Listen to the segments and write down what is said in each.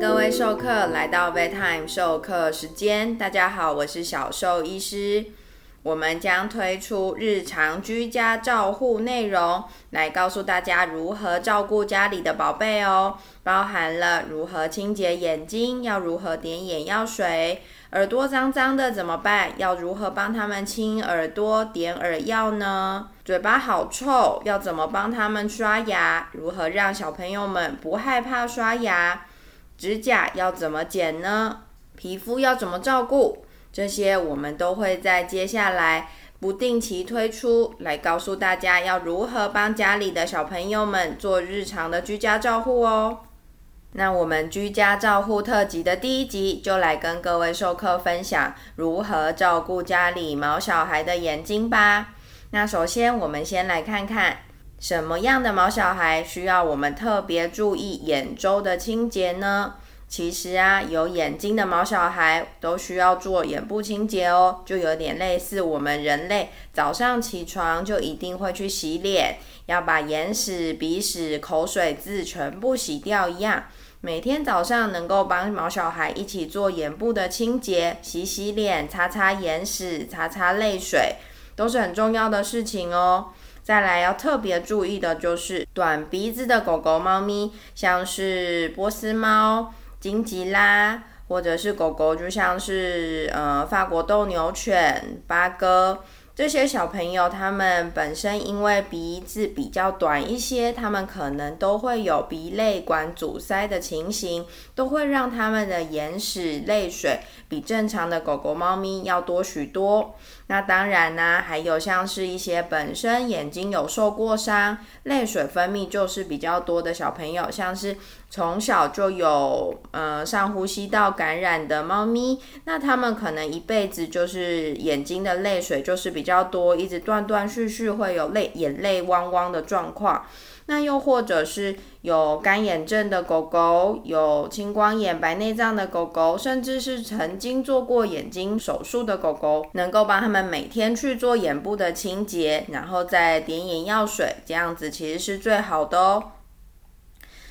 各位授课来到 Bedtime 授课时间。大家好，我是小兽医师。我们将推出日常居家照护内容，来告诉大家如何照顾家里的宝贝哦。包含了如何清洁眼睛，要如何点眼药水；耳朵脏脏的怎么办？要如何帮他们清耳朵、点耳药呢？嘴巴好臭，要怎么帮他们刷牙？如何让小朋友们不害怕刷牙？指甲要怎么剪呢？皮肤要怎么照顾？这些我们都会在接下来不定期推出来告诉大家要如何帮家里的小朋友们做日常的居家照护哦。那我们居家照护特辑的第一集就来跟各位授课分享如何照顾家里毛小孩的眼睛吧。那首先我们先来看看。什么样的毛小孩需要我们特别注意眼周的清洁呢？其实啊，有眼睛的毛小孩都需要做眼部清洁哦，就有点类似我们人类早上起床就一定会去洗脸，要把眼屎、鼻屎、口水渍全部洗掉一样。每天早上能够帮毛小孩一起做眼部的清洁，洗洗脸、擦擦眼屎、擦擦泪水，都是很重要的事情哦。再来要特别注意的就是短鼻子的狗狗、猫咪，像是波斯猫、金吉拉，或者是狗狗，就像是呃法国斗牛犬、八哥。这些小朋友，他们本身因为鼻子比较短一些，他们可能都会有鼻泪管阻塞的情形，都会让他们的眼屎、泪水比正常的狗狗、猫咪要多许多。那当然呢，还有像是一些本身眼睛有受过伤，泪水分泌就是比较多的小朋友，像是从小就有呃上呼吸道感染的猫咪，那他们可能一辈子就是眼睛的泪水就是比较多，一直断断续续会有泪眼泪汪汪的状况。那又或者是有干眼症的狗狗，有青光眼、白内障的狗狗，甚至是曾经做过眼睛手术的狗狗，能够帮他们每天去做眼部的清洁，然后再点眼药水，这样子其实是最好的哦。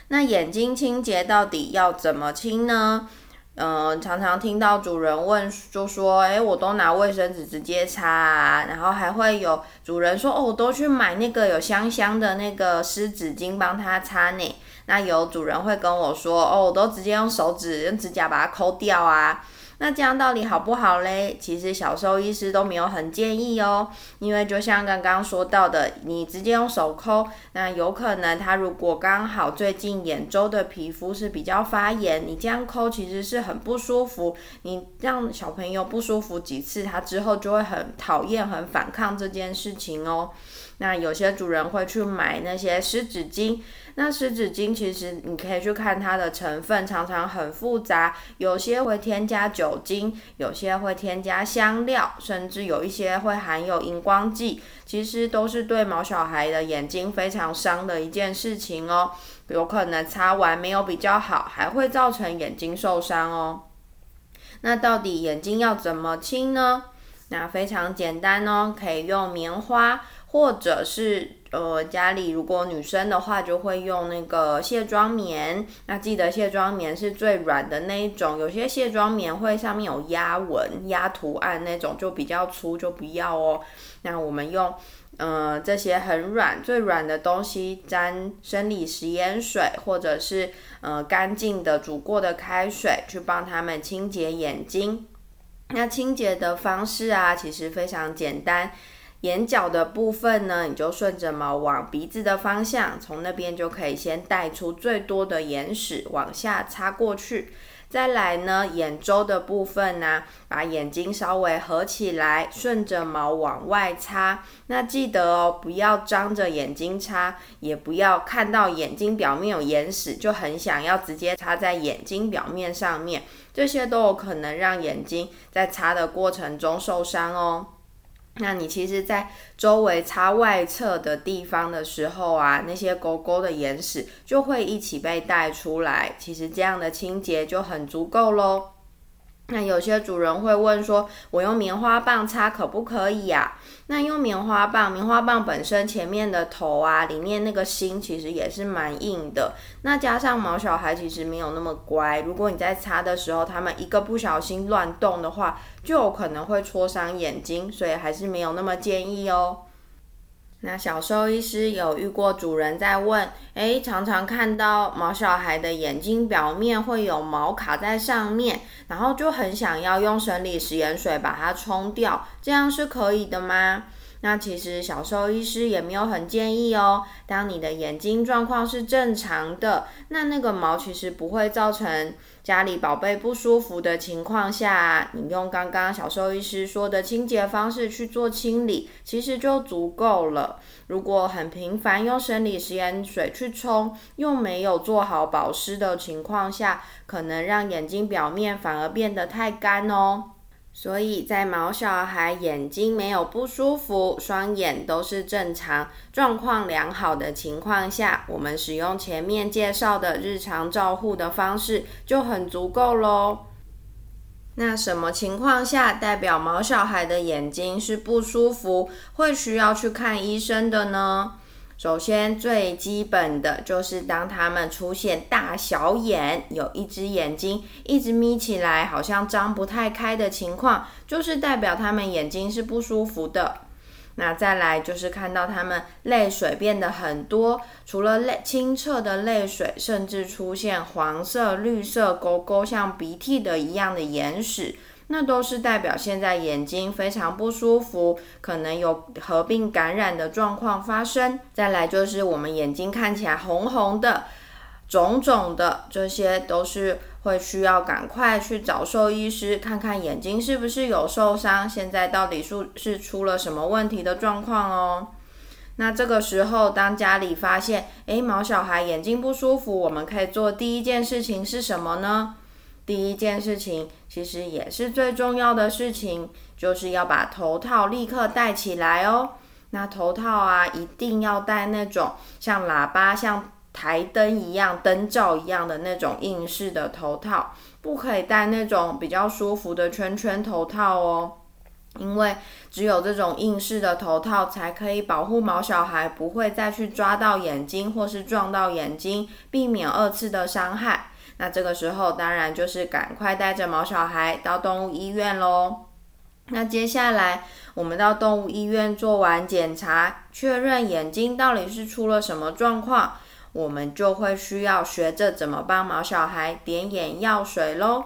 那眼睛清洁到底要怎么清呢？嗯，常常听到主人问，就说：“哎，我都拿卫生纸直接擦啊。”然后还会有主人说：“哦，我都去买那个有香香的那个湿纸巾帮他擦呢。”那有主人会跟我说：“哦，我都直接用手指、用指甲把它抠掉啊。”那这样到底好不好嘞？其实小兽医师都没有很建议哦，因为就像刚刚说到的，你直接用手抠，那有可能他如果刚好最近眼周的皮肤是比较发炎，你这样抠其实是很不舒服。你让小朋友不舒服几次，他之后就会很讨厌、很反抗这件事情哦。那有些主人会去买那些湿纸巾，那湿纸巾其实你可以去看它的成分，常常很复杂，有些会添加酒精，有些会添加香料，甚至有一些会含有荧光剂，其实都是对毛小孩的眼睛非常伤的一件事情哦，有可能擦完没有比较好，还会造成眼睛受伤哦。那到底眼睛要怎么清呢？那非常简单哦，可以用棉花。或者是呃家里如果女生的话，就会用那个卸妆棉。那记得卸妆棉是最软的那一种，有些卸妆棉会上面有压纹、压图案那种，就比较粗，就不要哦。那我们用呃这些很软、最软的东西，沾生理食盐水，或者是呃干净的煮过的开水，去帮他们清洁眼睛。那清洁的方式啊，其实非常简单。眼角的部分呢，你就顺着毛往鼻子的方向，从那边就可以先带出最多的眼屎，往下擦过去。再来呢，眼周的部分呢，把眼睛稍微合起来，顺着毛往外擦。那记得哦，不要张着眼睛擦，也不要看到眼睛表面有眼屎就很想要直接擦在眼睛表面上面，这些都有可能让眼睛在擦的过程中受伤哦。那你其实，在周围擦外侧的地方的时候啊，那些狗狗的眼屎就会一起被带出来。其实这样的清洁就很足够喽。那有些主人会问说：“我用棉花棒擦可不可以呀？”那用棉花棒，棉花棒本身前面的头啊，里面那个芯其实也是蛮硬的。那加上毛小孩其实没有那么乖，如果你在擦的时候，他们一个不小心乱动的话，就有可能会戳伤眼睛，所以还是没有那么建议哦。那小兽医师有遇过主人在问，诶，常常看到毛小孩的眼睛表面会有毛卡在上面，然后就很想要用生理食盐水把它冲掉，这样是可以的吗？那其实小兽医师也没有很建议哦。当你的眼睛状况是正常的，那那个毛其实不会造成家里宝贝不舒服的情况下，你用刚刚小兽医师说的清洁方式去做清理，其实就足够了。如果很频繁用生理食盐水去冲，又没有做好保湿的情况下，可能让眼睛表面反而变得太干哦。所以在毛小孩眼睛没有不舒服、双眼都是正常、状况良好的情况下，我们使用前面介绍的日常照护的方式就很足够喽。那什么情况下代表毛小孩的眼睛是不舒服，会需要去看医生的呢？首先，最基本的就是当他们出现大小眼，有一只眼睛一直眯起来，好像张不太开的情况，就是代表他们眼睛是不舒服的。那再来就是看到他们泪水变得很多，除了泪清澈的泪水，甚至出现黄色、绿色勾勾，像鼻涕的一样的眼屎。那都是代表现在眼睛非常不舒服，可能有合并感染的状况发生。再来就是我们眼睛看起来红红的、肿肿的，这些都是会需要赶快去找兽医师看看眼睛是不是有受伤，现在到底是是出了什么问题的状况哦。那这个时候，当家里发现诶毛小孩眼睛不舒服，我们可以做第一件事情是什么呢？第一件事情，其实也是最重要的事情，就是要把头套立刻戴起来哦。那头套啊，一定要戴那种像喇叭、像台灯一样、灯罩一样的那种硬式的头套，不可以戴那种比较舒服的圈圈头套哦。因为只有这种硬式的头套，才可以保护毛小孩不会再去抓到眼睛或是撞到眼睛，避免二次的伤害。那这个时候当然就是赶快带着毛小孩到动物医院喽。那接下来我们到动物医院做完检查，确认眼睛到底是出了什么状况，我们就会需要学着怎么帮毛小孩点眼药水喽。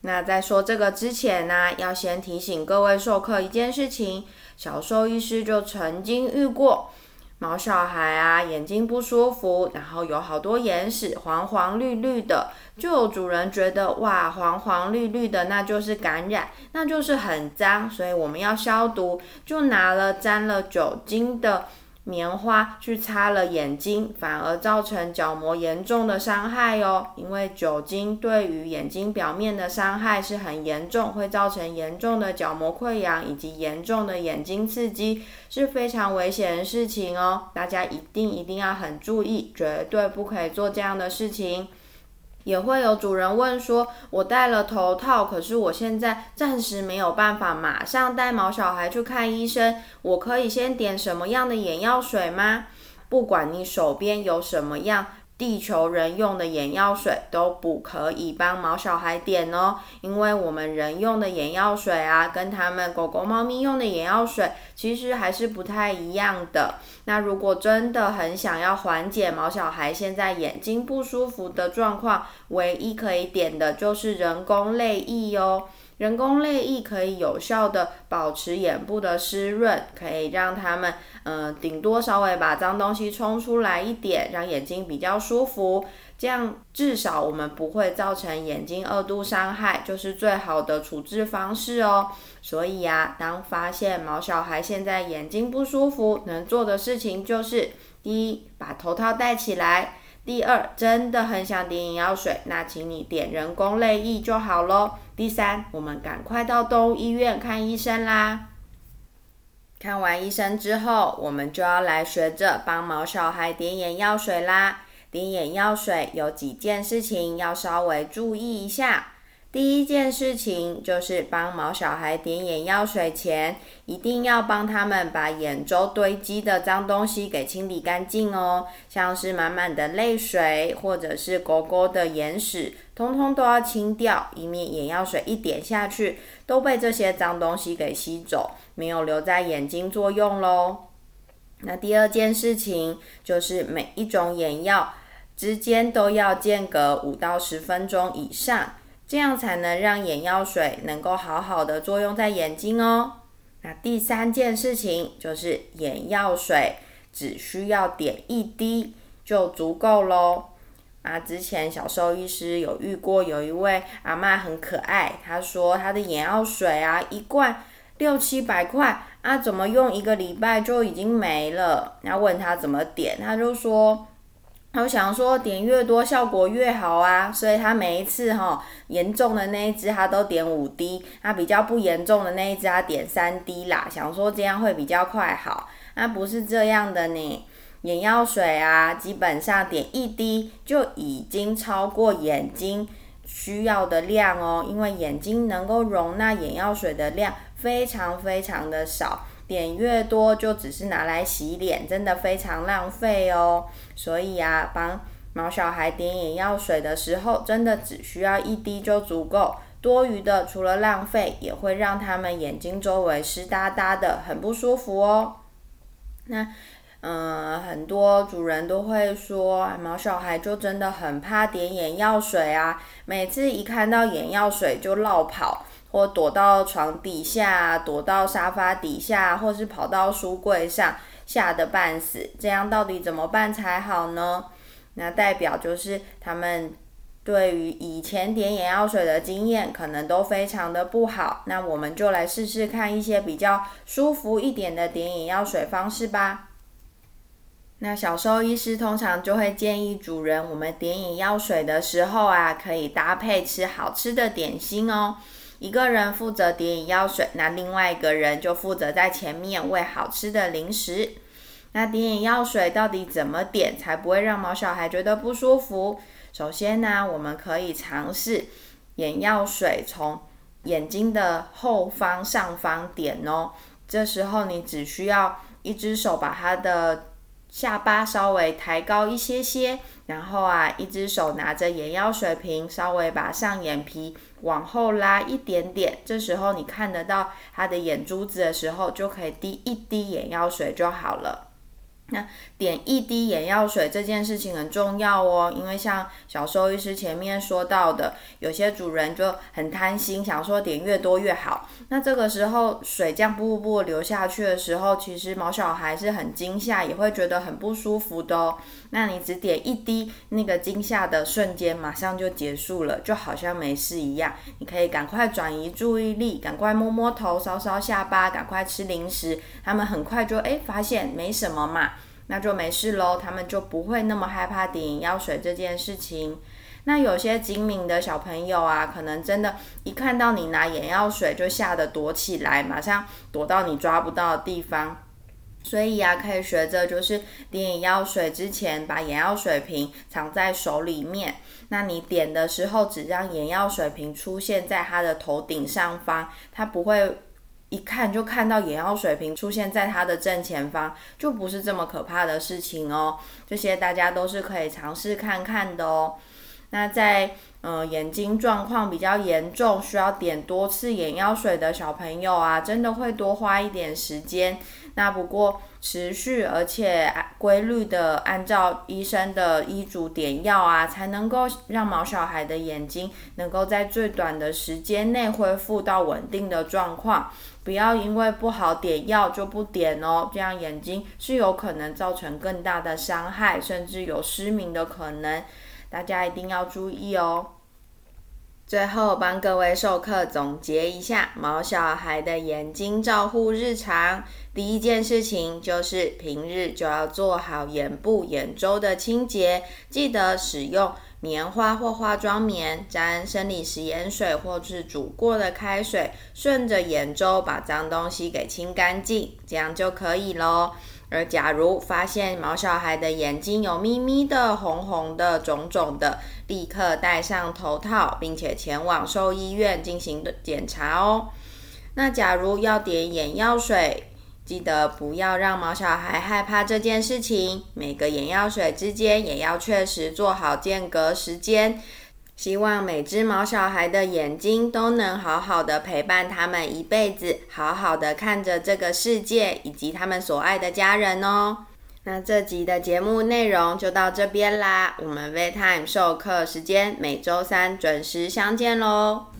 那在说这个之前呢，要先提醒各位授课一件事情，小兽医师就曾经遇过。毛小孩啊，眼睛不舒服，然后有好多眼屎，黄黄绿绿的，就有主人觉得哇，黄黄绿绿的，那就是感染，那就是很脏，所以我们要消毒，就拿了沾了酒精的。棉花去擦了眼睛，反而造成角膜严重的伤害哦。因为酒精对于眼睛表面的伤害是很严重，会造成严重的角膜溃疡以及严重的眼睛刺激，是非常危险的事情哦。大家一定一定要很注意，绝对不可以做这样的事情。也会有主人问说：“我戴了头套，可是我现在暂时没有办法马上带毛小孩去看医生，我可以先点什么样的眼药水吗？”不管你手边有什么样。地球人用的眼药水都不可以帮毛小孩点哦，因为我们人用的眼药水啊，跟他们狗狗、猫咪用的眼药水其实还是不太一样的。那如果真的很想要缓解毛小孩现在眼睛不舒服的状况，唯一可以点的就是人工泪液哦。人工泪液可以有效的保持眼部的湿润，可以让他们，嗯，顶多稍微把脏东西冲出来一点，让眼睛比较舒服。这样至少我们不会造成眼睛二度伤害，就是最好的处置方式哦。所以呀，当发现毛小孩现在眼睛不舒服，能做的事情就是：第一，把头套戴起来。第二，真的很想点眼药水，那请你点人工泪液就好咯。第三，我们赶快到动物医院看医生啦。看完医生之后，我们就要来学着帮毛小孩点眼药水啦。点眼药水有几件事情要稍微注意一下。第一件事情就是帮毛小孩点眼药水前，一定要帮他们把眼周堆积的脏东西给清理干净哦，像是满满的泪水或者是狗狗的眼屎，通通都要清掉，以免眼药水一点下去都被这些脏东西给吸走，没有留在眼睛作用喽。那第二件事情就是每一种眼药之间都要间隔五到十分钟以上。这样才能让眼药水能够好好的作用在眼睛哦。那第三件事情就是眼药水只需要点一滴就足够喽。啊，之前小兽医师有遇过有一位阿妈很可爱，她说她的眼药水啊一罐六七百块啊，怎么用一个礼拜就已经没了？然后问她怎么点，她就说。他想说点越多效果越好啊，所以他每一次哈严重的那一支他都点五滴，他比较不严重的那一支他点三滴啦，想说这样会比较快好。那不是这样的呢，眼药水啊，基本上点一滴就已经超过眼睛需要的量哦，因为眼睛能够容纳眼药水的量非常非常的少。点越多就只是拿来洗脸，真的非常浪费哦。所以啊，帮毛小孩点眼药水的时候，真的只需要一滴就足够。多余的除了浪费，也会让他们眼睛周围湿哒哒的，很不舒服哦。那，嗯，很多主人都会说，毛小孩就真的很怕点眼药水啊，每次一看到眼药水就绕跑。或躲到床底下，躲到沙发底下，或是跑到书柜上，吓得半死。这样到底怎么办才好呢？那代表就是他们对于以前点眼药水的经验可能都非常的不好。那我们就来试试看一些比较舒服一点的点眼药水方式吧。那小兽医师通常就会建议主人，我们点眼药水的时候啊，可以搭配吃好吃的点心哦。一个人负责点眼药水，那另外一个人就负责在前面喂好吃的零食。那点眼药水到底怎么点才不会让毛小孩觉得不舒服？首先呢，我们可以尝试眼药水从眼睛的后方上方点哦。这时候你只需要一只手把它的下巴稍微抬高一些些，然后啊，一只手拿着眼药水瓶，稍微把上眼皮。往后拉一点点，这时候你看得到他的眼珠子的时候，就可以滴一滴眼药水就好了。那点一滴眼药水这件事情很重要哦，因为像小兽医师前面说到的，有些主人就很贪心，想说点越多越好。那这个时候水这样瀑布流下去的时候，其实毛小孩是很惊吓，也会觉得很不舒服的哦。那你只点一滴，那个惊吓的瞬间马上就结束了，就好像没事一样。你可以赶快转移注意力，赶快摸摸头，搔搔下巴，赶快吃零食。他们很快就哎发现没什么嘛。那就没事喽，他们就不会那么害怕点眼药水这件事情。那有些精明的小朋友啊，可能真的，一看到你拿眼药水就吓得躲起来，马上躲到你抓不到的地方。所以呀，可以学着就是点眼药水之前，把眼药水瓶藏在手里面。那你点的时候，只让眼药水瓶出现在他的头顶上方，他不会。一看就看到眼药水瓶出现在他的正前方，就不是这么可怕的事情哦。这些大家都是可以尝试看看的哦。那在呃眼睛状况比较严重，需要点多次眼药水的小朋友啊，真的会多花一点时间。那不过持续而且规律的按照医生的医嘱点药啊，才能够让毛小孩的眼睛能够在最短的时间内恢复到稳定的状况。不要因为不好点药就不点哦，这样眼睛是有可能造成更大的伤害，甚至有失明的可能。大家一定要注意哦。最后帮各位授课总结一下毛小孩的眼睛照护日常。第一件事情就是平日就要做好眼部、眼周的清洁，记得使用棉花或化妆棉沾生理食盐水或是煮过的开水，顺着眼周把脏东西给清干净，这样就可以喽。而假如发现毛小孩的眼睛有咪咪的、红红的、肿肿的，立刻戴上头套，并且前往兽医院进行检查哦。那假如要点眼药水，记得不要让毛小孩害怕这件事情。每个眼药水之间也要确实做好间隔时间。希望每只毛小孩的眼睛都能好好的陪伴他们一辈子，好好的看着这个世界以及他们所爱的家人哦。那这集的节目内容就到这边啦，我们 v e Time 授课时间每周三准时相见喽。